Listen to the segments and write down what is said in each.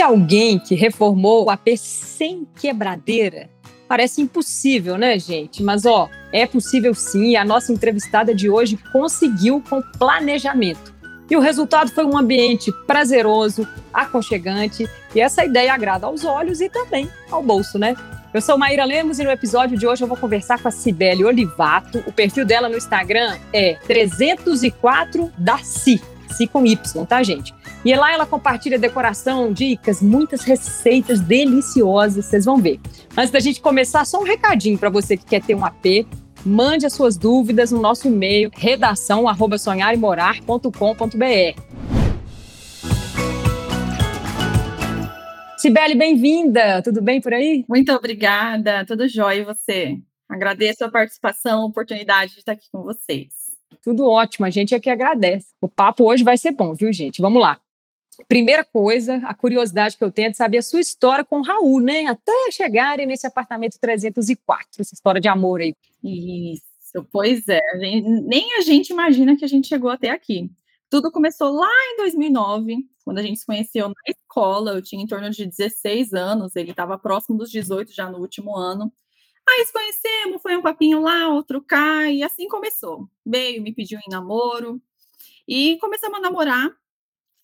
Conhece alguém que reformou o AP sem quebradeira? Parece impossível, né, gente? Mas ó, é possível sim, e a nossa entrevistada de hoje conseguiu com planejamento. E o resultado foi um ambiente prazeroso, aconchegante, e essa ideia agrada aos olhos e também ao bolso, né? Eu sou Maíra Lemos e no episódio de hoje eu vou conversar com a Cibele Olivato. O perfil dela no Instagram é 304 da Si com Y, tá, gente? E lá ela compartilha decoração, dicas, muitas receitas deliciosas, vocês vão ver. Antes da gente começar, só um recadinho para você que quer ter um AP. Mande as suas dúvidas no nosso e-mail redação@sonharemorar.com.br. Sibeli, bem-vinda. Tudo bem por aí? Muito obrigada. Tudo jóia e você? Agradeço a participação, a oportunidade de estar aqui com vocês. Tudo ótimo, a gente é que agradece. O papo hoje vai ser bom, viu, gente? Vamos lá. Primeira coisa, a curiosidade que eu tenho é de saber a sua história com o Raul, né? Até chegarem nesse apartamento 304, essa história de amor aí. Isso, pois é. A gente, nem a gente imagina que a gente chegou até aqui. Tudo começou lá em 2009, quando a gente se conheceu na escola. Eu tinha em torno de 16 anos, ele estava próximo dos 18 já no último ano. Aí se conhecemos, foi um papinho lá, outro cá, e assim começou. Veio, me pediu em namoro, e começamos a namorar.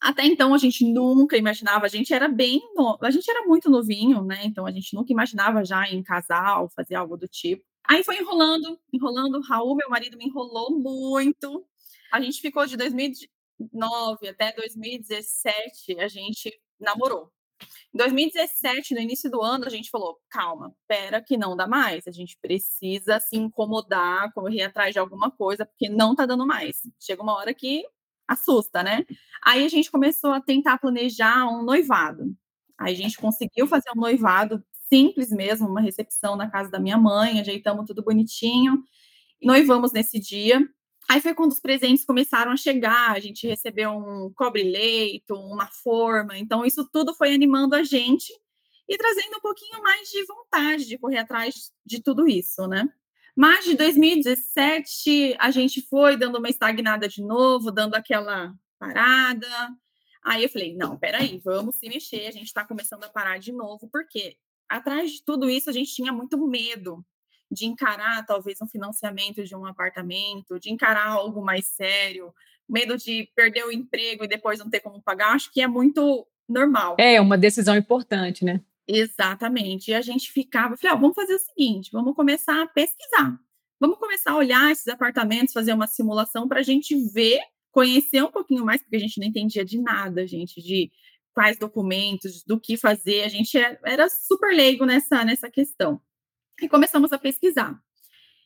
Até então a gente nunca imaginava, a gente era bem, no... a gente era muito novinho, né? Então a gente nunca imaginava já em casal, fazer algo do tipo. Aí foi enrolando, enrolando. Raul, meu marido, me enrolou muito. A gente ficou de 2000, 2009 até 2017, a gente namorou. Em 2017, no início do ano, a gente falou: calma, pera, que não dá mais. A gente precisa se incomodar, correr atrás de alguma coisa, porque não tá dando mais. Chega uma hora que assusta, né? Aí a gente começou a tentar planejar um noivado. Aí a gente conseguiu fazer um noivado simples mesmo, uma recepção na casa da minha mãe, ajeitamos tudo bonitinho. Noivamos nesse dia. Aí foi quando os presentes começaram a chegar, a gente recebeu um cobre-leito, uma forma, então isso tudo foi animando a gente e trazendo um pouquinho mais de vontade de correr atrás de tudo isso, né? Mas de 2017 a gente foi dando uma estagnada de novo, dando aquela parada. Aí eu falei, não, peraí, vamos se mexer, a gente está começando a parar de novo, porque atrás de tudo isso a gente tinha muito medo de encarar talvez um financiamento de um apartamento, de encarar algo mais sério, medo de perder o emprego e depois não ter como pagar, acho que é muito normal. É uma decisão importante, né? Exatamente. E a gente ficava, falei, ah, vamos fazer o seguinte, vamos começar a pesquisar. Vamos começar a olhar esses apartamentos, fazer uma simulação para a gente ver, conhecer um pouquinho mais, porque a gente não entendia de nada, gente, de quais documentos, do que fazer. A gente é, era super leigo nessa, nessa questão e começamos a pesquisar.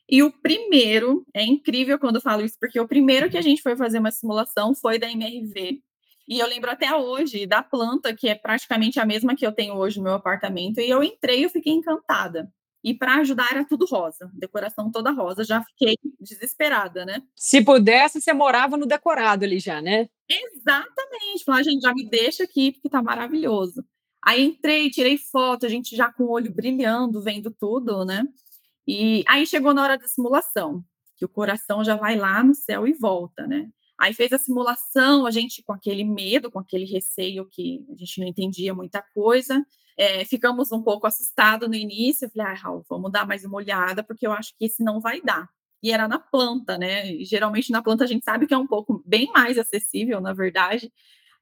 E o primeiro, é incrível quando eu falo isso, porque o primeiro que a gente foi fazer uma simulação foi da MRV. E eu lembro até hoje da planta, que é praticamente a mesma que eu tenho hoje no meu apartamento. E eu entrei e eu fiquei encantada. E para ajudar era tudo rosa, decoração toda rosa. Já fiquei desesperada, né? Se pudesse, você morava no decorado ali já, né? Exatamente. Falei, ah, gente, já me deixa aqui, porque tá maravilhoso. Aí entrei, tirei foto, a gente já com o olho brilhando, vendo tudo, né? E aí chegou na hora da simulação, que o coração já vai lá no céu e volta, né? Aí fez a simulação, a gente com aquele medo, com aquele receio que a gente não entendia muita coisa. É, ficamos um pouco assustados no início. Eu falei, ah, Raul, vamos dar mais uma olhada, porque eu acho que esse não vai dar. E era na planta, né? E, geralmente na planta a gente sabe que é um pouco bem mais acessível, na verdade.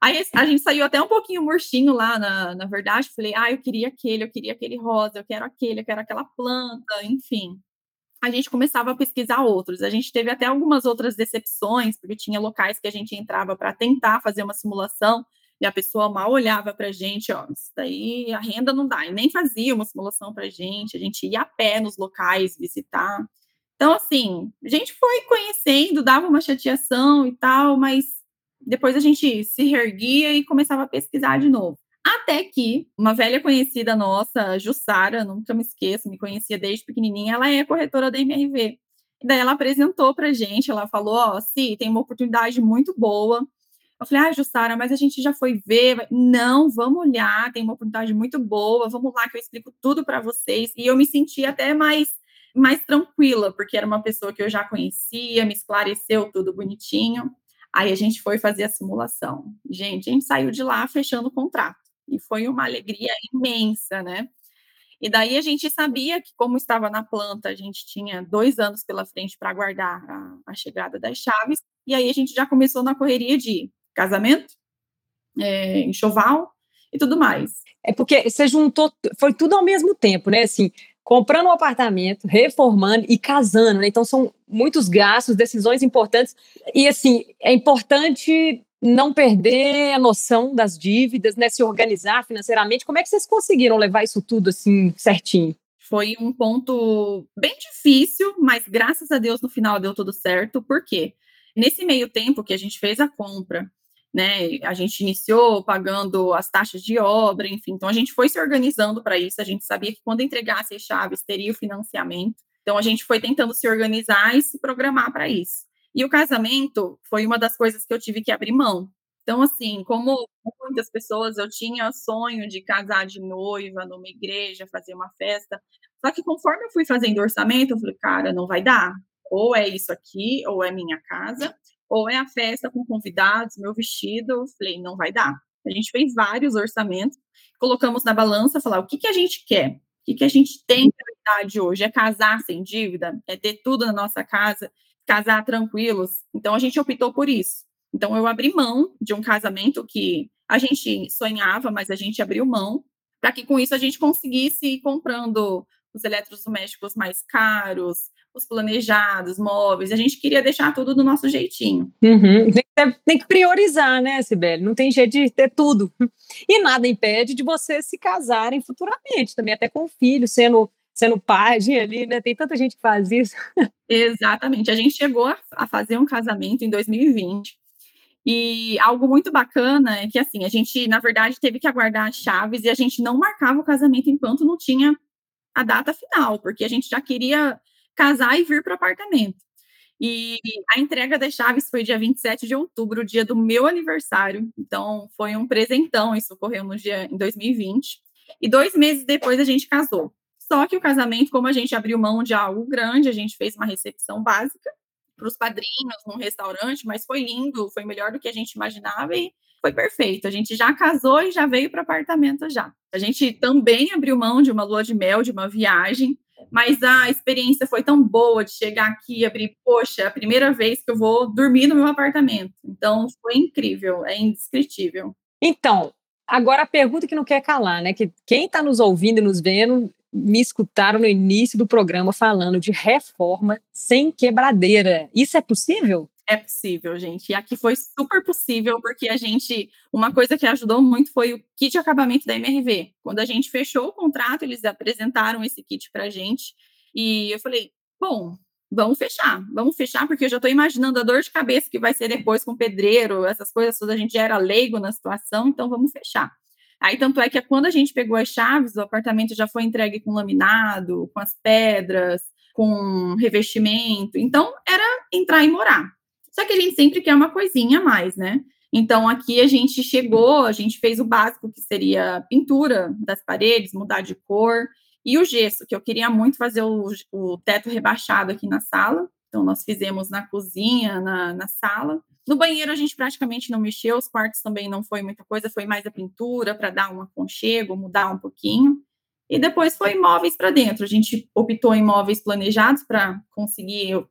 Aí a gente saiu até um pouquinho murchinho lá, na, na verdade. Falei, ah, eu queria aquele, eu queria aquele rosa, eu quero aquele, eu quero aquela planta, enfim. A gente começava a pesquisar outros. A gente teve até algumas outras decepções, porque tinha locais que a gente entrava para tentar fazer uma simulação e a pessoa mal olhava para a gente, ó, isso daí a renda não dá, e nem fazia uma simulação para a gente, a gente ia a pé nos locais visitar. Então, assim, a gente foi conhecendo, dava uma chateação e tal, mas depois a gente se reerguia e começava a pesquisar de novo. Até que uma velha conhecida nossa, Jussara, nunca me esqueço, me conhecia desde pequenininha, ela é corretora da MRV. Daí ela apresentou pra gente, ela falou, ó, oh, tem uma oportunidade muito boa. Eu falei, ah, Jussara, mas a gente já foi ver. Não, vamos olhar, tem uma oportunidade muito boa, vamos lá que eu explico tudo para vocês. E eu me senti até mais mais tranquila, porque era uma pessoa que eu já conhecia, me esclareceu tudo bonitinho. Aí a gente foi fazer a simulação. Gente, a gente saiu de lá fechando o contrato. E foi uma alegria imensa, né? E daí a gente sabia que, como estava na planta, a gente tinha dois anos pela frente para aguardar a, a, chegada das chaves. E aí a gente já começou na correria de casamento, é, enxoval e tudo mais. É porque você juntou, foi tudo ao mesmo tempo, né? Assim, comprando um apartamento, reformando e casando, né? Então são muitos gastos, decisões importantes. E assim, é importante não perder a noção das dívidas, né, se organizar financeiramente. Como é que vocês conseguiram levar isso tudo assim certinho? Foi um ponto bem difícil, mas graças a Deus no final deu tudo certo. Por quê? Nesse meio tempo que a gente fez a compra, né, a gente iniciou pagando as taxas de obra, enfim, então a gente foi se organizando para isso. A gente sabia que quando entregasse as chaves teria o financiamento. Então a gente foi tentando se organizar e se programar para isso. E o casamento foi uma das coisas que eu tive que abrir mão. Então, assim, como muitas pessoas, eu tinha sonho de casar de noiva numa igreja, fazer uma festa. Só que conforme eu fui fazendo orçamento, eu falei, cara, não vai dar. Ou é isso aqui, ou é minha casa, ou é a festa com convidados, meu vestido. Eu falei, não vai dar. A gente fez vários orçamentos, colocamos na balança, falar o que, que a gente quer, o que, que a gente tem prioridade hoje. É casar sem dívida? É ter tudo na nossa casa? casar tranquilos. Então a gente optou por isso. Então eu abri mão de um casamento que a gente sonhava, mas a gente abriu mão para que com isso a gente conseguisse ir comprando os eletrodomésticos mais caros, os planejados, móveis. A gente queria deixar tudo do nosso jeitinho. Uhum. Tem, que priorizar, né, Sibeli? Não tem jeito de ter tudo. E nada impede de vocês se casarem futuramente, também até com filho, sendo sendo pajem ali, né? Tem tanta gente que faz isso. Exatamente. A gente chegou a fazer um casamento em 2020. E algo muito bacana é que, assim, a gente, na verdade, teve que aguardar as chaves e a gente não marcava o casamento enquanto não tinha a data final, porque a gente já queria casar e vir para o apartamento. E a entrega das chaves foi dia 27 de outubro, dia do meu aniversário. Então, foi um presentão. Isso ocorreu no dia em 2020. E dois meses depois a gente casou. Só que o casamento, como a gente abriu mão de algo grande, a gente fez uma recepção básica para os padrinhos num restaurante, mas foi lindo, foi melhor do que a gente imaginava e foi perfeito. A gente já casou e já veio para o apartamento já. A gente também abriu mão de uma lua de mel, de uma viagem, mas a experiência foi tão boa de chegar aqui e abrir, poxa, é a primeira vez que eu vou dormir no meu apartamento. Então foi incrível, é indescritível. Então, agora a pergunta que não quer calar, né? Que quem está nos ouvindo e nos vendo me escutaram no início do programa falando de reforma sem quebradeira. Isso é possível? É possível, gente. E aqui foi super possível, porque a gente. Uma coisa que ajudou muito foi o kit de acabamento da MRV. Quando a gente fechou o contrato, eles apresentaram esse kit para a gente. E eu falei: bom, vamos fechar, vamos fechar, porque eu já estou imaginando a dor de cabeça que vai ser depois com pedreiro, essas coisas todas. A gente já era leigo na situação, então vamos fechar. Aí, tanto é que quando a gente pegou as chaves, o apartamento já foi entregue com laminado, com as pedras, com revestimento. Então, era entrar e morar. Só que a gente sempre quer uma coisinha a mais, né? Então, aqui a gente chegou, a gente fez o básico, que seria pintura das paredes, mudar de cor, e o gesso, que eu queria muito fazer o, o teto rebaixado aqui na sala. Então, nós fizemos na cozinha, na, na sala. No banheiro a gente praticamente não mexeu, os quartos também não foi muita coisa, foi mais a pintura para dar um aconchego, mudar um pouquinho. E depois foi móveis para dentro. A gente optou em móveis planejados para conseguir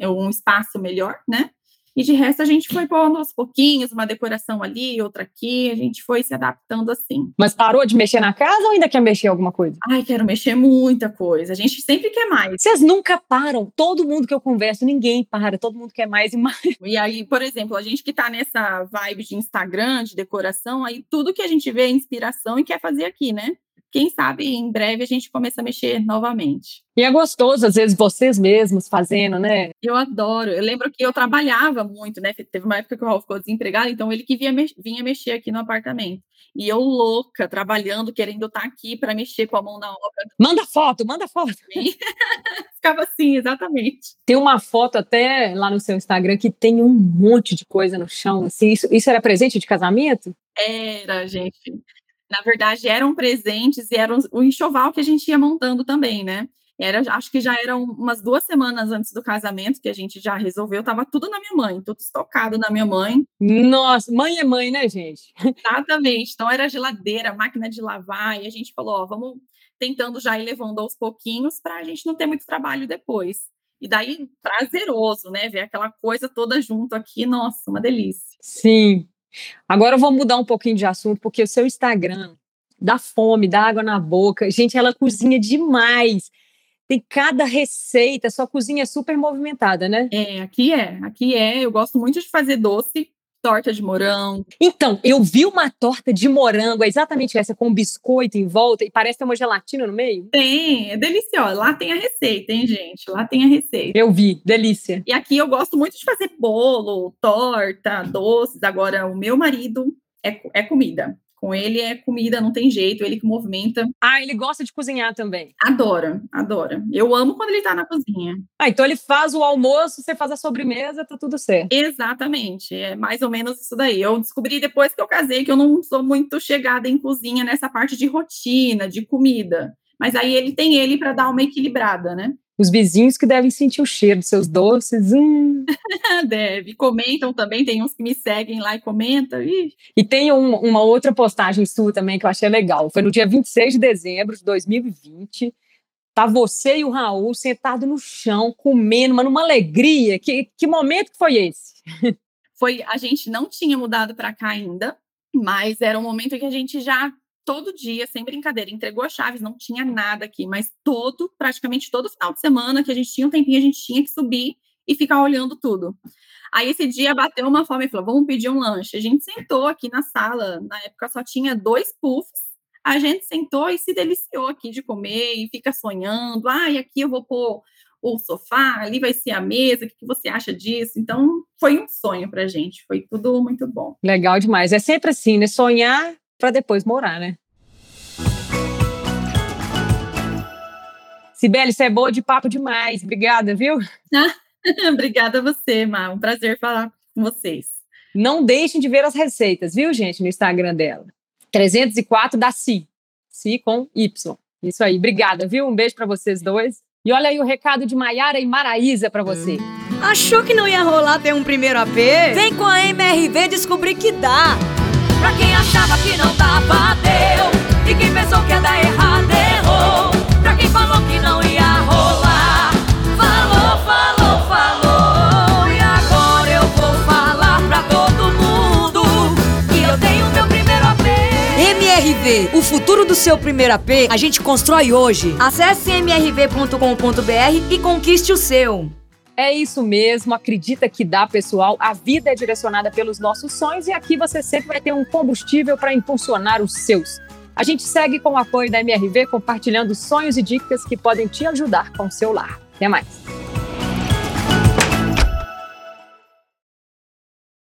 um espaço melhor, né? E de resto a gente foi pondo aos pouquinhos, uma decoração ali, outra aqui, a gente foi se adaptando assim. Mas parou de mexer na casa ou ainda quer mexer alguma coisa? Ai, quero mexer muita coisa. A gente sempre quer mais. Vocês nunca param. Todo mundo que eu converso, ninguém para. Todo mundo quer mais e mais. E aí, por exemplo, a gente que tá nessa vibe de Instagram, de decoração, aí tudo que a gente vê é inspiração e quer fazer aqui, né? Quem sabe em breve a gente começa a mexer novamente. E é gostoso, às vezes, vocês mesmos fazendo, né? Eu adoro. Eu lembro que eu trabalhava muito, né? Teve uma época que o Raul ficou desempregado, então ele que vinha, vinha mexer aqui no apartamento. E eu louca, trabalhando, querendo estar aqui para mexer com a mão na obra. Manda foto, manda foto. Ficava assim, exatamente. Tem uma foto até lá no seu Instagram que tem um monte de coisa no chão. Assim, isso, isso era presente de casamento? Era, gente na verdade, eram presentes e era o enxoval que a gente ia montando também, né? Era, acho que já eram umas duas semanas antes do casamento que a gente já resolveu, tava tudo na minha mãe, tudo estocado na minha mãe. Nossa, mãe é mãe, né, gente? Exatamente. Então era geladeira, máquina de lavar, e a gente falou, ó, vamos tentando já ir levando aos pouquinhos para a gente não ter muito trabalho depois. E daí, prazeroso, né? Ver aquela coisa toda junto aqui, nossa, uma delícia. Sim. Agora eu vou mudar um pouquinho de assunto, porque o seu Instagram dá fome, dá água na boca. Gente, ela cozinha demais tem cada receita, sua cozinha é super movimentada, né? É, aqui é, aqui é. Eu gosto muito de fazer doce, torta de morango. Então, eu vi uma torta de morango, é exatamente essa, com um biscoito em volta e parece ter uma gelatina no meio. Tem, é deliciosa. Lá tem a receita, hein, gente? Lá tem a receita. Eu vi, delícia. E aqui eu gosto muito de fazer bolo, torta, doces. Agora, o meu marido é, é comida. Com ele é comida, não tem jeito, ele que movimenta. Ah, ele gosta de cozinhar também. Adora, adora. Eu amo quando ele tá na cozinha. Ah, então ele faz o almoço, você faz a sobremesa, tá tudo certo. Exatamente, é mais ou menos isso daí. Eu descobri depois que eu casei que eu não sou muito chegada em cozinha nessa parte de rotina, de comida. Mas aí ele tem ele para dar uma equilibrada, né? Os vizinhos que devem sentir o cheiro dos seus doces. Hum. Deve. Comentam também, tem uns que me seguem lá e comentam. Ih. E tem um, uma outra postagem sua também que eu achei legal. Foi no dia 26 de dezembro de 2020. Tá você e o Raul sentado no chão, comendo, mas numa alegria. Que, que momento que foi esse? Foi, a gente não tinha mudado para cá ainda, mas era um momento em que a gente já todo dia, sem brincadeira, entregou as chaves, não tinha nada aqui, mas todo, praticamente todo final de semana que a gente tinha um tempinho, a gente tinha que subir e ficar olhando tudo. Aí esse dia bateu uma fome e falou: vamos pedir um lanche. A gente sentou aqui na sala, na época só tinha dois puffs. A gente sentou e se deliciou aqui de comer e fica sonhando. Ah, e aqui eu vou pôr o sofá, ali vai ser a mesa, o que você acha disso? Então, foi um sonho pra gente, foi tudo muito bom. Legal demais. É sempre assim, né? Sonhar para depois morar, né? Sibeli, você é boa de papo demais. Obrigada, viu? Obrigada a você, Mar. Um prazer falar com vocês. Não deixem de ver as receitas, viu, gente, no Instagram dela. 304 da Si. Si com Y. Isso aí. Obrigada, viu? Um beijo para vocês dois. E olha aí o recado de Maiara e Maraísa para você. Achou que não ia rolar ter um primeiro AP? Vem com a MRV descobrir que dá. Pra quem achava que não dava, deu. E quem pensou que ia dar errado, errou. Pra quem falou que não ia rolar, falou, falou, falou. E agora eu vou falar pra todo mundo que eu tenho meu primeiro AP. MRV, o futuro do seu primeiro AP, a gente constrói hoje. Acesse mrv.com.br e conquiste o seu. É isso mesmo, acredita que dá, pessoal. A vida é direcionada pelos nossos sonhos e aqui você sempre vai ter um combustível para impulsionar os seus. A gente segue com o apoio da MRV compartilhando sonhos e dicas que podem te ajudar com o seu lar. Até mais.